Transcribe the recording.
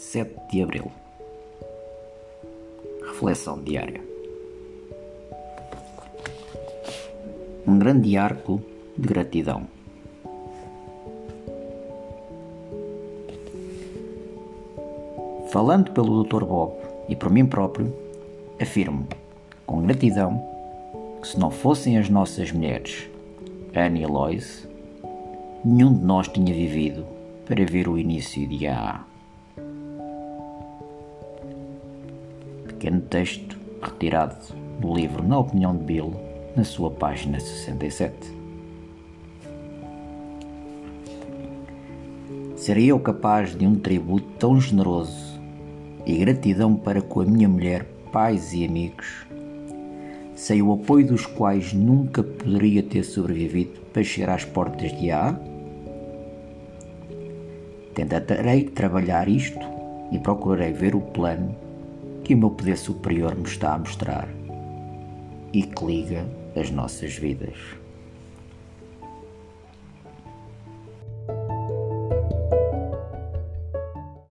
7 de Abril. Reflexão diária. Um grande arco de gratidão. Falando pelo Dr. Bob e por mim próprio, afirmo, com gratidão, que se não fossem as nossas mulheres, Anne e Lois, nenhum de nós tinha vivido para ver o início de A. Pequeno texto retirado do livro Na Opinião de Bill, na sua página 67. Seria eu capaz de um tributo tão generoso e gratidão para com a minha mulher, pais e amigos, sem o apoio dos quais nunca poderia ter sobrevivido para chegar às portas de A? Tentarei trabalhar isto e procurarei ver o plano que o meu poder superior me está a mostrar e que liga as nossas vidas.